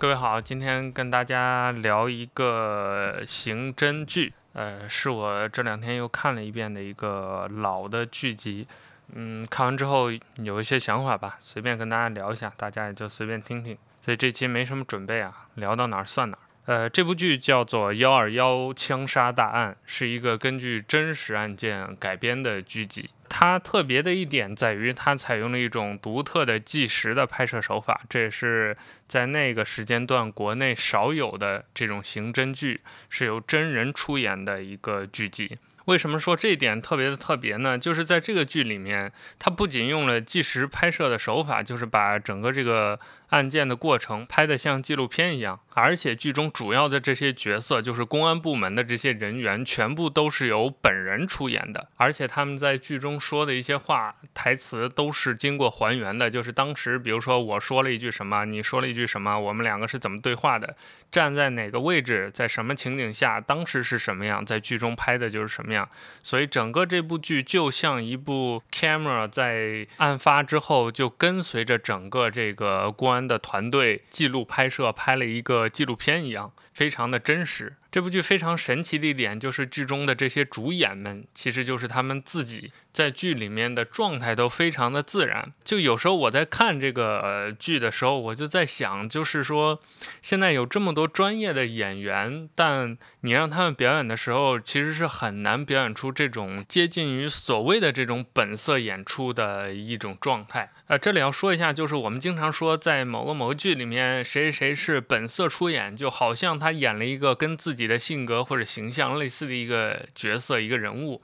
各位好，今天跟大家聊一个刑侦剧，呃，是我这两天又看了一遍的一个老的剧集，嗯，看完之后有一些想法吧，随便跟大家聊一下，大家也就随便听听。所以这期没什么准备啊，聊到哪儿算哪儿。呃，这部剧叫做《幺二幺枪杀大案》，是一个根据真实案件改编的剧集。它特别的一点在于，它采用了一种独特的计时的拍摄手法，这也是在那个时间段国内少有的这种刑侦剧，是由真人出演的一个剧集。为什么说这一点特别的特别呢？就是在这个剧里面，它不仅用了计时拍摄的手法，就是把整个这个案件的过程拍得像纪录片一样，而且剧中主要的这些角色，就是公安部门的这些人员，全部都是由本人出演的，而且他们在剧中说的一些话、台词都是经过还原的，就是当时，比如说我说了一句什么，你说了一句什么，我们两个是怎么对话的，站在哪个位置，在什么情景下，当时是什么样，在剧中拍的就是什么样，所以整个这部剧就像一部 camera 在案发之后就跟随着整个这个公安。的团队记录拍摄，拍了一个纪录片一样，非常的真实。这部剧非常神奇的一点就是剧中的这些主演们，其实就是他们自己在剧里面的状态都非常的自然。就有时候我在看这个呃剧的时候，我就在想，就是说现在有这么多专业的演员，但你让他们表演的时候，其实是很难表演出这种接近于所谓的这种本色演出的一种状态。呃，这里要说一下，就是我们经常说在某个某个剧里面谁谁谁是本色出演，就好像他演了一个跟自己。自己的性格或者形象类似的一个角色、一个人物，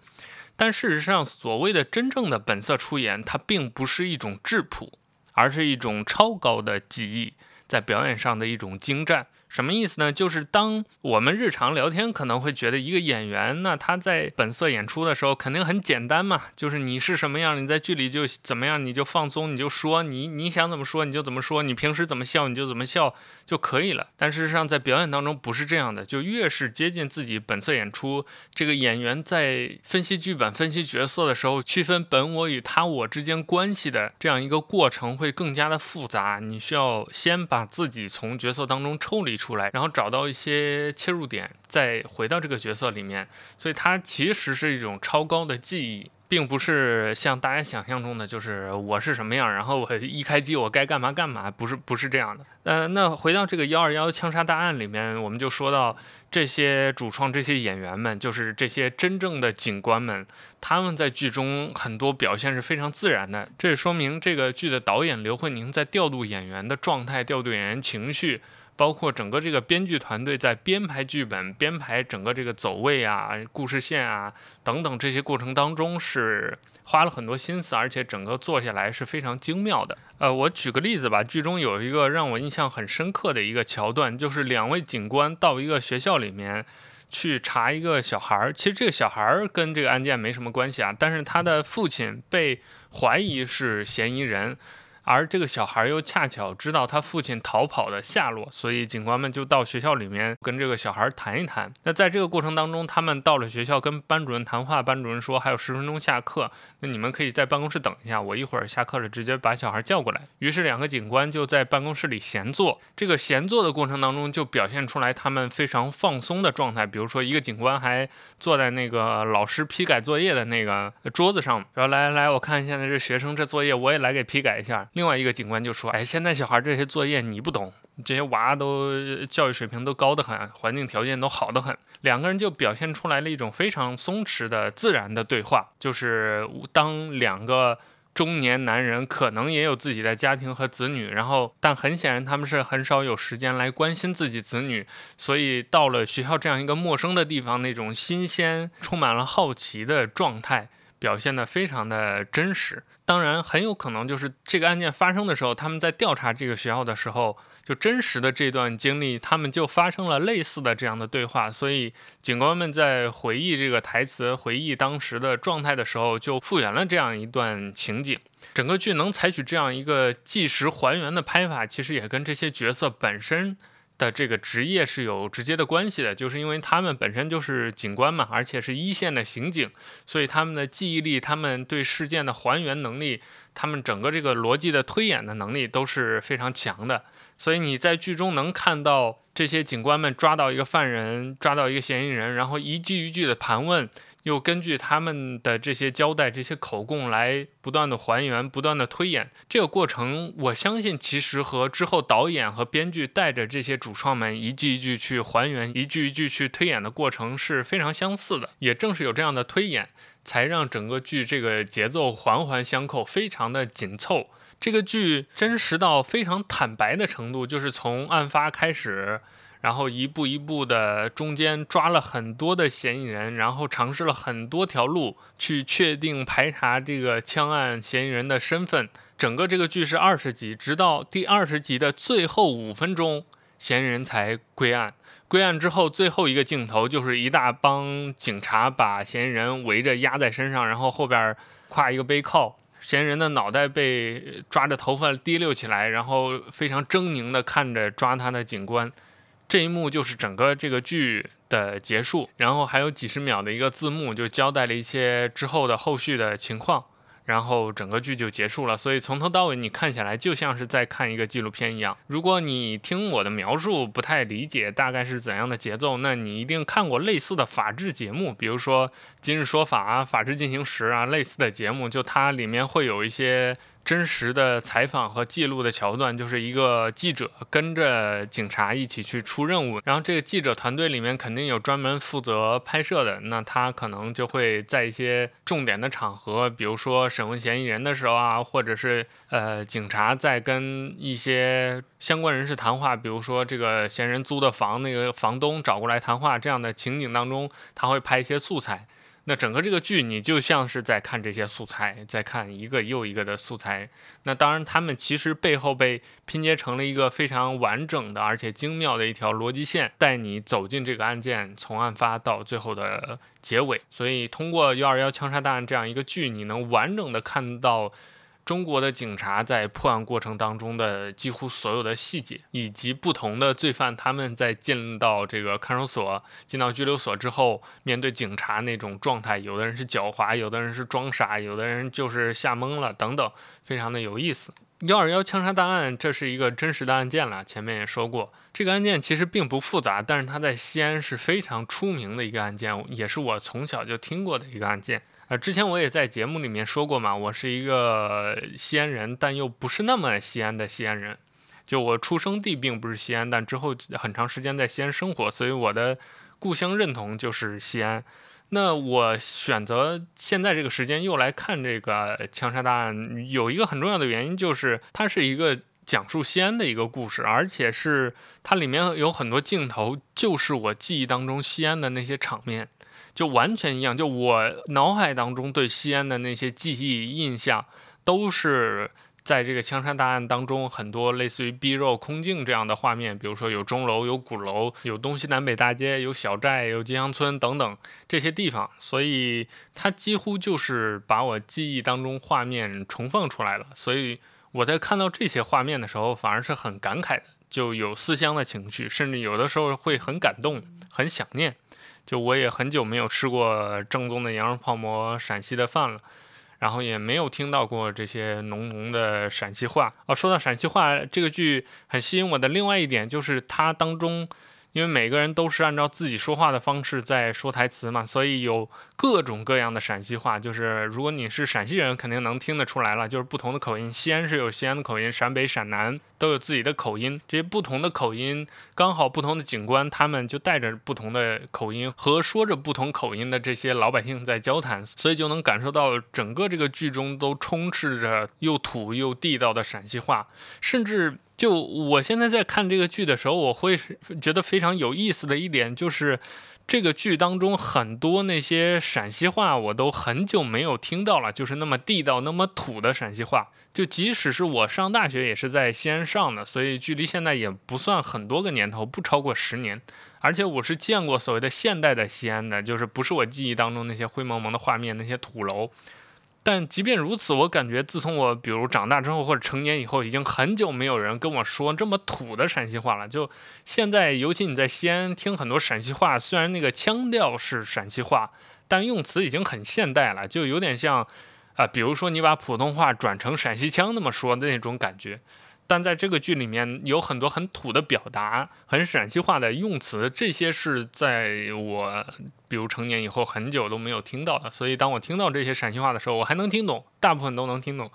但事实上，所谓的真正的本色出演，它并不是一种质朴，而是一种超高的技艺，在表演上的一种精湛。什么意思呢？就是当我们日常聊天可能会觉得一个演员，那他在本色演出的时候肯定很简单嘛，就是你是什么样，你在剧里就怎么样，你就放松，你就说你你想怎么说你就怎么说，你平时怎么笑你就怎么笑就可以了。但事实上在表演当中不是这样的，就越是接近自己本色演出，这个演员在分析剧本、分析角色的时候，区分本我与他我之间关系的这样一个过程会更加的复杂。你需要先把自己从角色当中抽离出出来，然后找到一些切入点，再回到这个角色里面，所以它其实是一种超高的技艺，并不是像大家想象中的，就是我是什么样，然后我一开机我该干嘛干嘛，不是不是这样的。呃，那回到这个幺二幺枪杀大案里面，我们就说到这些主创这些演员们，就是这些真正的警官们，他们在剧中很多表现是非常自然的，这也说明这个剧的导演刘慧宁在调度演员的状态，调度演员情绪。包括整个这个编剧团队在编排剧本、编排整个这个走位啊、故事线啊等等这些过程当中，是花了很多心思，而且整个做下来是非常精妙的。呃，我举个例子吧，剧中有一个让我印象很深刻的一个桥段，就是两位警官到一个学校里面去查一个小孩儿。其实这个小孩儿跟这个案件没什么关系啊，但是他的父亲被怀疑是嫌疑人。而这个小孩又恰巧知道他父亲逃跑的下落，所以警官们就到学校里面跟这个小孩谈一谈。那在这个过程当中，他们到了学校跟班主任谈话，班主任说还有十分钟下课，那你们可以在办公室等一下，我一会儿下课了直接把小孩叫过来。于是两个警官就在办公室里闲坐。这个闲坐的过程当中，就表现出来他们非常放松的状态。比如说，一个警官还坐在那个老师批改作业的那个桌子上，说：“来来来，我看现在这学生这作业，我也来给批改一下。”另外一个警官就说：“哎，现在小孩这些作业你不懂，这些娃都教育水平都高得很，环境条件都好得很。”两个人就表现出来了一种非常松弛的自然的对话，就是当两个中年男人可能也有自己的家庭和子女，然后但很显然他们是很少有时间来关心自己子女，所以到了学校这样一个陌生的地方，那种新鲜、充满了好奇的状态。表现得非常的真实，当然很有可能就是这个案件发生的时候，他们在调查这个学校的时候，就真实的这段经历，他们就发生了类似的这样的对话，所以警官们在回忆这个台词、回忆当时的状态的时候，就复原了这样一段情景。整个剧能采取这样一个纪实还原的拍法，其实也跟这些角色本身。的这个职业是有直接的关系的，就是因为他们本身就是警官嘛，而且是一线的刑警，所以他们的记忆力、他们对事件的还原能力、他们整个这个逻辑的推演的能力都是非常强的。所以你在剧中能看到这些警官们抓到一个犯人、抓到一个嫌疑人，然后一句一句的盘问。又根据他们的这些交代、这些口供来不断的还原、不断的推演，这个过程，我相信其实和之后导演和编剧带着这些主创们一句一句去还原、一句一句去推演的过程是非常相似的。也正是有这样的推演，才让整个剧这个节奏环环相扣，非常的紧凑。这个剧真实到非常坦白的程度，就是从案发开始。然后一步一步的，中间抓了很多的嫌疑人，然后尝试了很多条路去确定排查这个枪案嫌疑人的身份。整个这个剧是二十集，直到第二十集的最后五分钟，嫌疑人才归案。归案之后，最后一个镜头就是一大帮警察把嫌疑人围着压在身上，然后后边挎一个背靠，嫌疑人的脑袋被抓着头发提溜起来，然后非常狰狞地看着抓他的警官。这一幕就是整个这个剧的结束，然后还有几十秒的一个字幕，就交代了一些之后的后续的情况，然后整个剧就结束了。所以从头到尾你看起来就像是在看一个纪录片一样。如果你听我的描述不太理解大概是怎样的节奏，那你一定看过类似的法制节目，比如说《今日说法》啊、《法制进行时》啊类似的节目，就它里面会有一些。真实的采访和记录的桥段，就是一个记者跟着警察一起去出任务，然后这个记者团队里面肯定有专门负责拍摄的，那他可能就会在一些重点的场合，比如说审问嫌疑人的时候啊，或者是呃警察在跟一些相关人士谈话，比如说这个嫌疑人租的房那个房东找过来谈话这样的情景当中，他会拍一些素材。那整个这个剧，你就像是在看这些素材，在看一个又一个的素材。那当然，他们其实背后被拼接成了一个非常完整的，而且精妙的一条逻辑线，带你走进这个案件，从案发到最后的结尾。所以，通过《幺二幺枪杀大案》这样一个剧，你能完整的看到。中国的警察在破案过程当中的几乎所有的细节，以及不同的罪犯，他们在进到这个看守所、进到拘留所之后，面对警察那种状态，有的人是狡猾，有的人是装傻，有的人就是吓懵了，等等，非常的有意思。幺二幺枪杀大案，这是一个真实的案件了，前面也说过，这个案件其实并不复杂，但是它在西安是非常出名的一个案件，也是我从小就听过的一个案件。呃，之前我也在节目里面说过嘛，我是一个西安人，但又不是那么西安的西安人。就我出生地并不是西安，但之后很长时间在西安生活，所以我的故乡认同就是西安。那我选择现在这个时间又来看这个枪杀大案，有一个很重要的原因，就是它是一个讲述西安的一个故事，而且是它里面有很多镜头，就是我记忆当中西安的那些场面。就完全一样，就我脑海当中对西安的那些记忆印象，都是在这个枪杀大案当中很多类似于 B 肉空镜这样的画面，比如说有钟楼、有鼓楼、有东西南北大街、有小寨、有吉祥村等等这些地方，所以它几乎就是把我记忆当中画面重放出来了。所以我在看到这些画面的时候，反而是很感慨的，就有思乡的情绪，甚至有的时候会很感动、很想念。就我也很久没有吃过正宗的羊肉泡馍陕西的饭了，然后也没有听到过这些浓浓的陕西话。哦，说到陕西话，这个剧很吸引我的另外一点就是它当中。因为每个人都是按照自己说话的方式在说台词嘛，所以有各种各样的陕西话。就是如果你是陕西人，肯定能听得出来了。就是不同的口音，西安是有西安的口音，陕北、陕南都有自己的口音。这些不同的口音，刚好不同的警官，他们就带着不同的口音和说着不同口音的这些老百姓在交谈，所以就能感受到整个这个剧中都充斥着又土又地道的陕西话，甚至。就我现在在看这个剧的时候，我会觉得非常有意思的一点就是，这个剧当中很多那些陕西话我都很久没有听到了，就是那么地道、那么土的陕西话。就即使是我上大学也是在西安上的，所以距离现在也不算很多个年头，不超过十年。而且我是见过所谓的现代的西安的，就是不是我记忆当中那些灰蒙蒙的画面、那些土楼。但即便如此，我感觉自从我比如长大之后或者成年以后，已经很久没有人跟我说这么土的陕西话了。就现在，尤其你在西安听很多陕西话，虽然那个腔调是陕西话，但用词已经很现代了，就有点像啊、比如说你把普通话转成陕西腔那么说的那种感觉。但在这个剧里面有很多很土的表达，很陕西话的用词，这些是在我比如成年以后很久都没有听到的。所以当我听到这些陕西话的时候，我还能听懂，大部分都能听懂，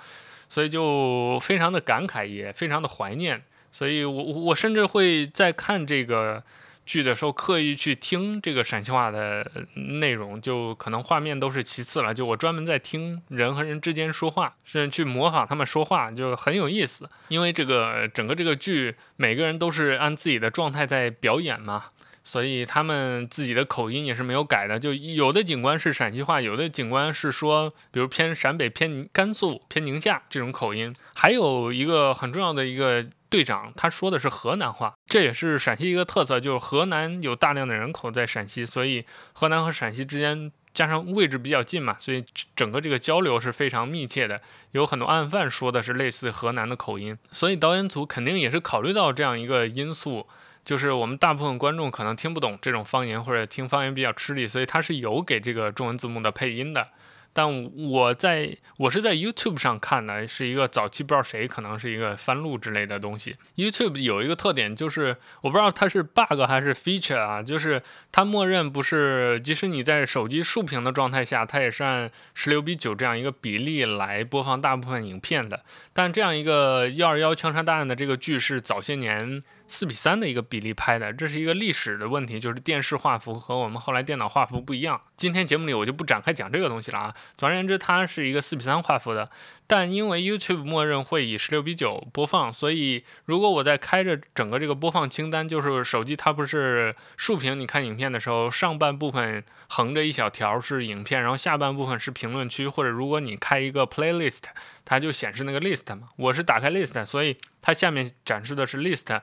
所以就非常的感慨，也非常的怀念。所以我我甚至会在看这个。剧的时候刻意去听这个陕西话的内容，就可能画面都是其次了。就我专门在听人和人之间说话，甚至去模仿他们说话，就很有意思。因为这个整个这个剧，每个人都是按自己的状态在表演嘛，所以他们自己的口音也是没有改的。就有的警官是陕西话，有的警官是说，比如偏陕北、偏甘肃、偏宁夏这种口音。还有一个很重要的一个。队长他说的是河南话，这也是陕西一个特色，就是河南有大量的人口在陕西，所以河南和陕西之间加上位置比较近嘛，所以整个这个交流是非常密切的。有很多案犯说的是类似河南的口音，所以导演组肯定也是考虑到这样一个因素，就是我们大部分观众可能听不懂这种方言或者听方言比较吃力，所以他是有给这个中文字幕的配音的。但我在我是在 YouTube 上看的，是一个早期不知道谁，可能是一个翻录之类的东西。YouTube 有一个特点就是，我不知道它是 bug 还是 feature 啊，就是它默认不是，即使你在手机竖屏的状态下，它也是按十六比九这样一个比例来播放大部分影片的。但这样一个幺二幺枪杀大案的这个剧是早些年。四比三的一个比例拍的，这是一个历史的问题，就是电视画幅和我们后来电脑画幅不一样。今天节目里我就不展开讲这个东西了啊。总而言之，它是一个四比三画幅的，但因为 YouTube 默认会以十六比九播放，所以如果我在开着整个这个播放清单，就是手机它不是竖屏，你看影片的时候，上半部分横着一小条是影片，然后下半部分是评论区，或者如果你开一个 playlist，它就显示那个 list 嘛。我是打开 list，所以它下面展示的是 list。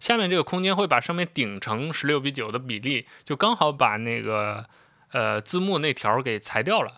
下面这个空间会把上面顶成十六比九的比例，就刚好把那个呃字幕那条给裁掉了。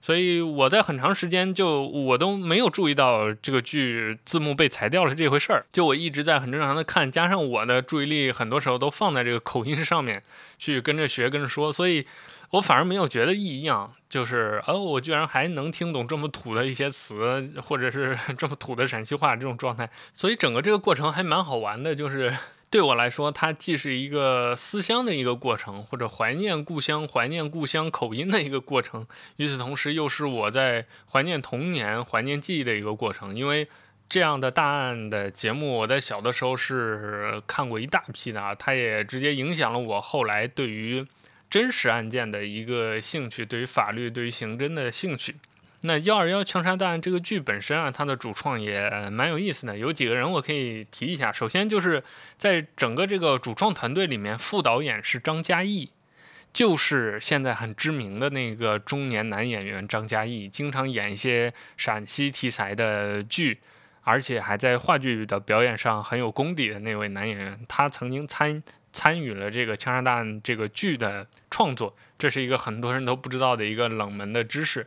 所以我在很长时间就我都没有注意到这个剧字幕被裁掉了这回事儿。就我一直在很正常的看，加上我的注意力很多时候都放在这个口音上面去跟着学跟着说，所以我反而没有觉得异样。就是哦，我居然还能听懂这么土的一些词，或者是 这么土的陕西话这种状态，所以整个这个过程还蛮好玩的，就是。对我来说，它既是一个思乡的一个过程，或者怀念故乡、怀念故乡口音的一个过程。与此同时，又是我在怀念童年、怀念记忆的一个过程。因为这样的大案的节目，我在小的时候是看过一大批的啊，它也直接影响了我后来对于真实案件的一个兴趣，对于法律、对于刑侦的兴趣。那幺二幺枪杀大案这个剧本身啊，它的主创也蛮有意思的，有几个人我可以提一下。首先就是在整个这个主创团队里面，副导演是张嘉译，就是现在很知名的那个中年男演员张嘉译，经常演一些陕西题材的剧，而且还在话剧的表演上很有功底的那位男演员。他曾经参参与了这个枪杀大案这个剧的创作，这是一个很多人都不知道的一个冷门的知识。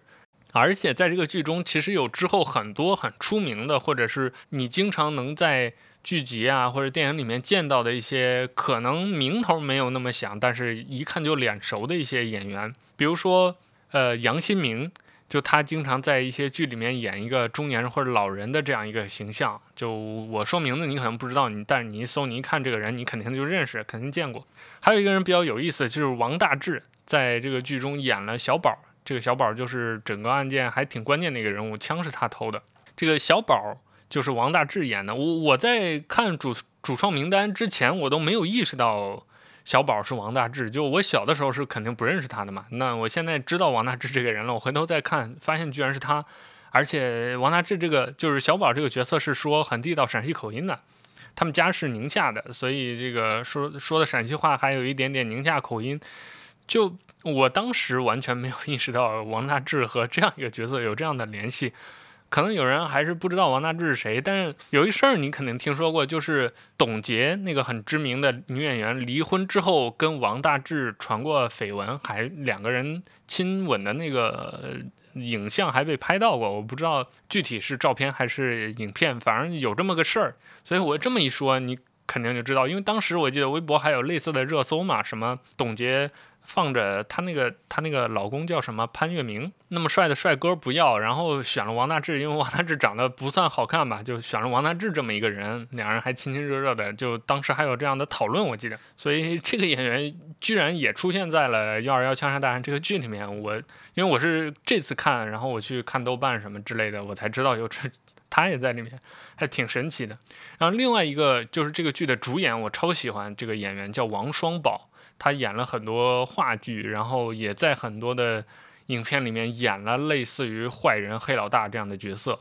而且在这个剧中，其实有之后很多很出名的，或者是你经常能在剧集啊或者电影里面见到的一些，可能名头没有那么响，但是一看就脸熟的一些演员。比如说，呃，杨新明，就他经常在一些剧里面演一个中年人或者老人的这样一个形象。就我说名字你可能不知道，你但是你一搜你一看这个人，你肯定就认识，肯定见过。还有一个人比较有意思，就是王大治，在这个剧中演了小宝。这个小宝就是整个案件还挺关键的一个人物，枪是他偷的。这个小宝就是王大治演的。我我在看主主创名单之前，我都没有意识到小宝是王大治。就我小的时候是肯定不认识他的嘛。那我现在知道王大治这个人了，我回头再看，发现居然是他。而且王大治这个就是小宝这个角色是说很地道陕西口音的，他们家是宁夏的，所以这个说说的陕西话还有一点点宁夏口音，就。我当时完全没有意识到王大治和这样一个角色有这样的联系，可能有人还是不知道王大治是谁，但是有一事儿你肯定听说过，就是董洁那个很知名的女演员离婚之后跟王大治传过绯闻，还两个人亲吻的那个影像还被拍到过。我不知道具体是照片还是影片，反正有这么个事儿。所以我这么一说，你肯定就知道，因为当时我记得微博还有类似的热搜嘛，什么董洁。放着她那个她那个老公叫什么潘粤明，那么帅的帅哥不要，然后选了王大治，因为王大治长得不算好看吧，就选了王大治这么一个人，两人还亲亲热热的，就当时还有这样的讨论，我记得。所以这个演员居然也出现在了《幺二幺枪杀大案》这个剧里面，我因为我是这次看，然后我去看豆瓣什么之类的，我才知道有这他也在里面，还挺神奇的。然后另外一个就是这个剧的主演，我超喜欢这个演员叫王双宝。他演了很多话剧，然后也在很多的影片里面演了类似于坏人、黑老大这样的角色。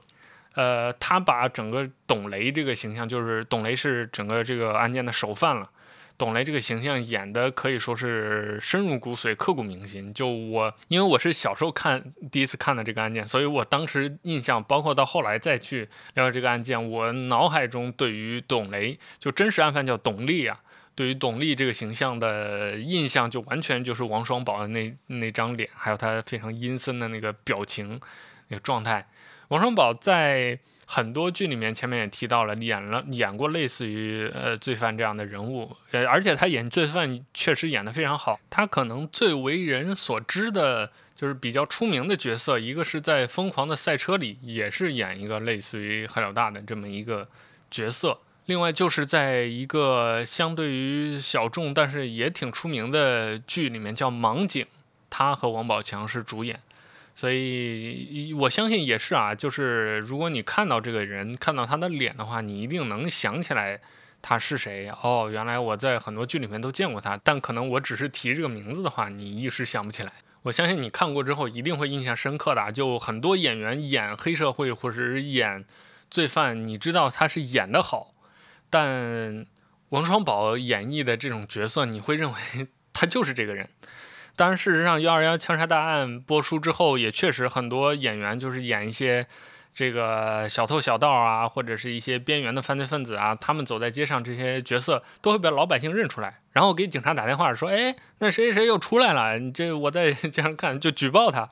呃，他把整个董雷这个形象，就是董雷是整个这个案件的首犯了。董雷这个形象演的可以说是深入骨髓、刻骨铭心。就我，因为我是小时候看第一次看的这个案件，所以我当时印象，包括到后来再去了解这个案件，我脑海中对于董雷就真实案犯叫董力啊。对于董力这个形象的印象，就完全就是王双宝的那那张脸，还有他非常阴森的那个表情，那个状态。王双宝在很多剧里面，前面也提到了，演了演过类似于呃罪犯这样的人物，呃，而且他演罪犯确实演得非常好。他可能最为人所知的就是比较出名的角色，一个是在《疯狂的赛车》里，也是演一个类似于黑老大的这么一个角色。另外就是在一个相对于小众但是也挺出名的剧里面叫《盲井》，他和王宝强是主演，所以我相信也是啊，就是如果你看到这个人，看到他的脸的话，你一定能想起来他是谁。哦，原来我在很多剧里面都见过他，但可能我只是提这个名字的话，你一时想不起来。我相信你看过之后一定会印象深刻的，就很多演员演黑社会或者是演罪犯，你知道他是演得好。但王双宝演绎的这种角色，你会认为 他就是这个人。当然，事实上，《幺二幺枪杀大案》播出之后，也确实很多演员就是演一些这个小偷小盗啊，或者是一些边缘的犯罪分子啊，他们走在街上，这些角色都会被老百姓认出来，然后给警察打电话说：“哎，那谁谁谁又出来了？你这我在 街上看，就举报他，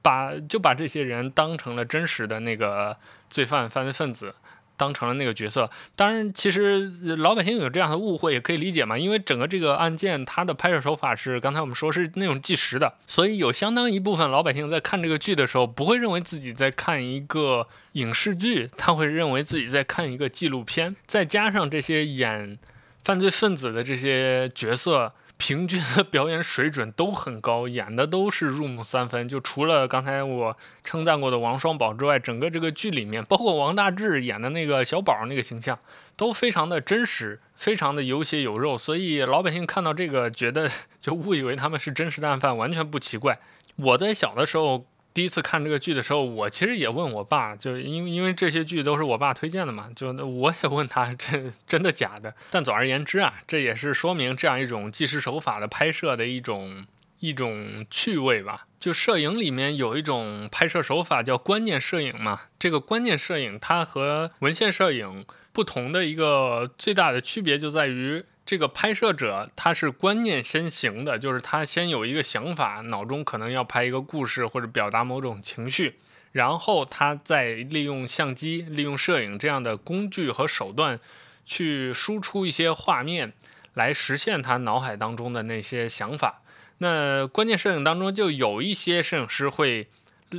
把就把这些人当成了真实的那个罪犯、犯罪分子。”当成了那个角色，当然，其实老百姓有这样的误会也可以理解嘛，因为整个这个案件它的拍摄手法是刚才我们说是那种纪实的，所以有相当一部分老百姓在看这个剧的时候，不会认为自己在看一个影视剧，他会认为自己在看一个纪录片，再加上这些演犯罪分子的这些角色。平均的表演水准都很高，演的都是入木三分。就除了刚才我称赞过的王双宝之外，整个这个剧里面，包括王大治演的那个小宝那个形象，都非常的真实，非常的有血有肉。所以老百姓看到这个，觉得 就误以为他们是真实的案犯，完全不奇怪。我在小的时候。第一次看这个剧的时候，我其实也问我爸，就因为因为这些剧都是我爸推荐的嘛，就我也问他这 真的假的。但总而言之啊，这也是说明这样一种纪实手法的拍摄的一种一种趣味吧。就摄影里面有一种拍摄手法叫观念摄影嘛，这个观念摄影它和文献摄影不同的一个最大的区别就在于。这个拍摄者他是观念先行的，就是他先有一个想法，脑中可能要拍一个故事或者表达某种情绪，然后他再利用相机、利用摄影这样的工具和手段去输出一些画面，来实现他脑海当中的那些想法。那关键摄影当中就有一些摄影师会。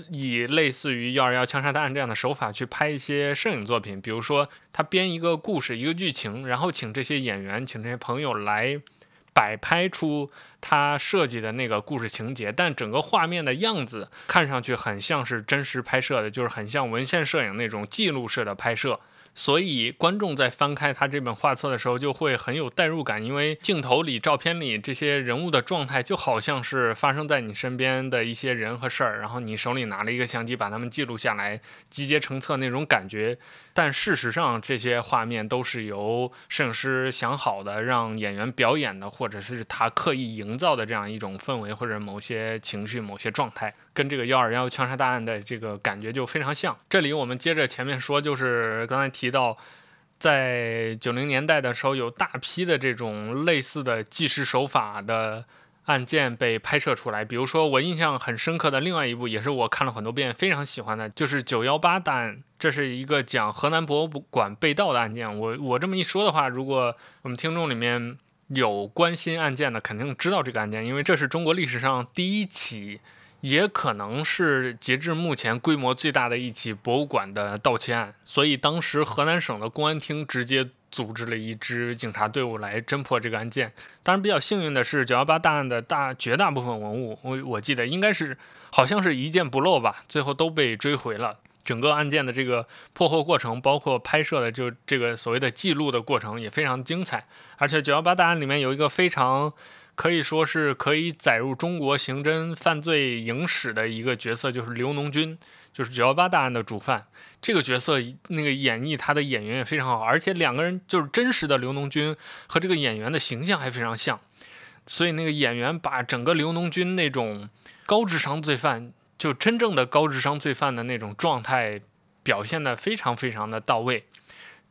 以类似于《幺二幺枪杀案》这样的手法去拍一些摄影作品，比如说他编一个故事、一个剧情，然后请这些演员、请这些朋友来摆拍出他设计的那个故事情节，但整个画面的样子看上去很像是真实拍摄的，就是很像文献摄影那种记录式的拍摄。所以观众在翻开他这本画册的时候，就会很有代入感，因为镜头里、照片里这些人物的状态，就好像是发生在你身边的一些人和事儿，然后你手里拿了一个相机，把他们记录下来，集结成册那种感觉。但事实上，这些画面都是由摄影师想好的，让演员表演的，或者是他刻意营造的这样一种氛围或者某些情绪、某些状态。跟这个幺二幺枪杀大案的这个感觉就非常像。这里我们接着前面说，就是刚才提到，在九零年代的时候，有大批的这种类似的纪实手法的案件被拍摄出来。比如说，我印象很深刻的另外一部，也是我看了很多遍，非常喜欢的，就是九幺八大案。这是一个讲河南博物馆被盗的案件。我我这么一说的话，如果我们听众里面有关心案件的，肯定知道这个案件，因为这是中国历史上第一起。也可能是截至目前规模最大的一起博物馆的盗窃案，所以当时河南省的公安厅直接组织了一支警察队伍来侦破这个案件。当然，比较幸运的是，九幺八大案的大绝大部分文物，我我记得应该是好像是一件不漏吧，最后都被追回了。整个案件的这个破获过程，包括拍摄的就这个所谓的记录的过程也非常精彩。而且九幺八大案里面有一个非常。可以说是可以载入中国刑侦犯罪影史的一个角色，就是刘农军，就是九幺八大案的主犯。这个角色那个演绎他的演员也非常好，而且两个人就是真实的刘农军和这个演员的形象还非常像，所以那个演员把整个刘农军那种高智商罪犯，就真正的高智商罪犯的那种状态表现得非常非常的到位。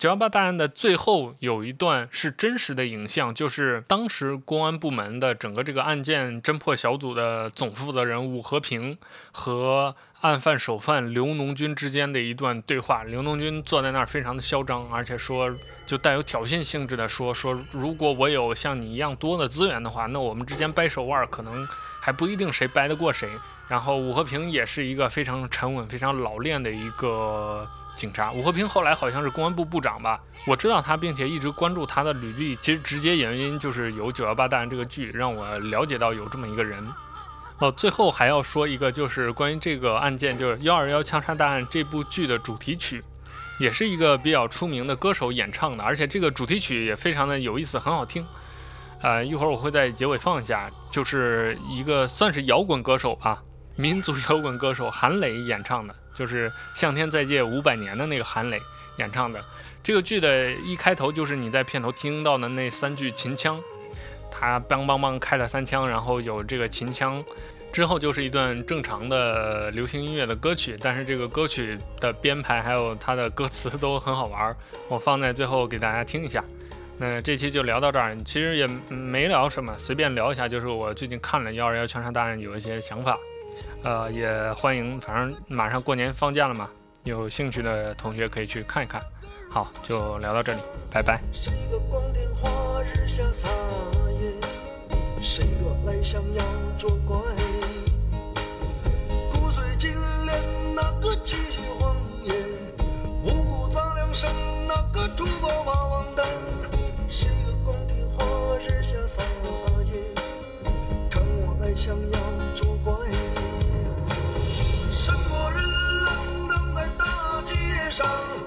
九幺八大案的最后有一段是真实的影像，就是当时公安部门的整个这个案件侦破小组的总负责人武和平和案犯首犯刘农军之间的一段对话。刘农军坐在那儿非常的嚣张，而且说就带有挑衅性质的说说，如果我有像你一样多的资源的话，那我们之间掰手腕可能还不一定谁掰得过谁。然后武和平也是一个非常沉稳、非常老练的一个。警察武和平后来好像是公安部部长吧，我知道他，并且一直关注他的履历。其实直接原因就是有《九幺八大案》这个剧，让我了解到有这么一个人。哦，最后还要说一个，就是关于这个案件，就是《幺二幺枪杀大案》这部剧的主题曲，也是一个比较出名的歌手演唱的，而且这个主题曲也非常的有意思，很好听。呃，一会儿我会在结尾放一下，就是一个算是摇滚歌手吧，民族摇滚歌手韩磊演唱的。就是向天再借五百年的那个韩磊演唱的这个剧的一开头，就是你在片头听到的那三句秦腔，他梆梆梆开了三枪，然后有这个秦腔，之后就是一段正常的流行音乐的歌曲，但是这个歌曲的编排还有它的歌词都很好玩，我放在最后给大家听一下。那这期就聊到这儿，其实也没聊什么，随便聊一下，就是我最近看了《幺二幺枪杀大案》，有一些想法。呃，也欢迎，反正马上过年放假了嘛，有兴趣的同学可以去看一看。好，就聊到这里，拜拜。想 Go.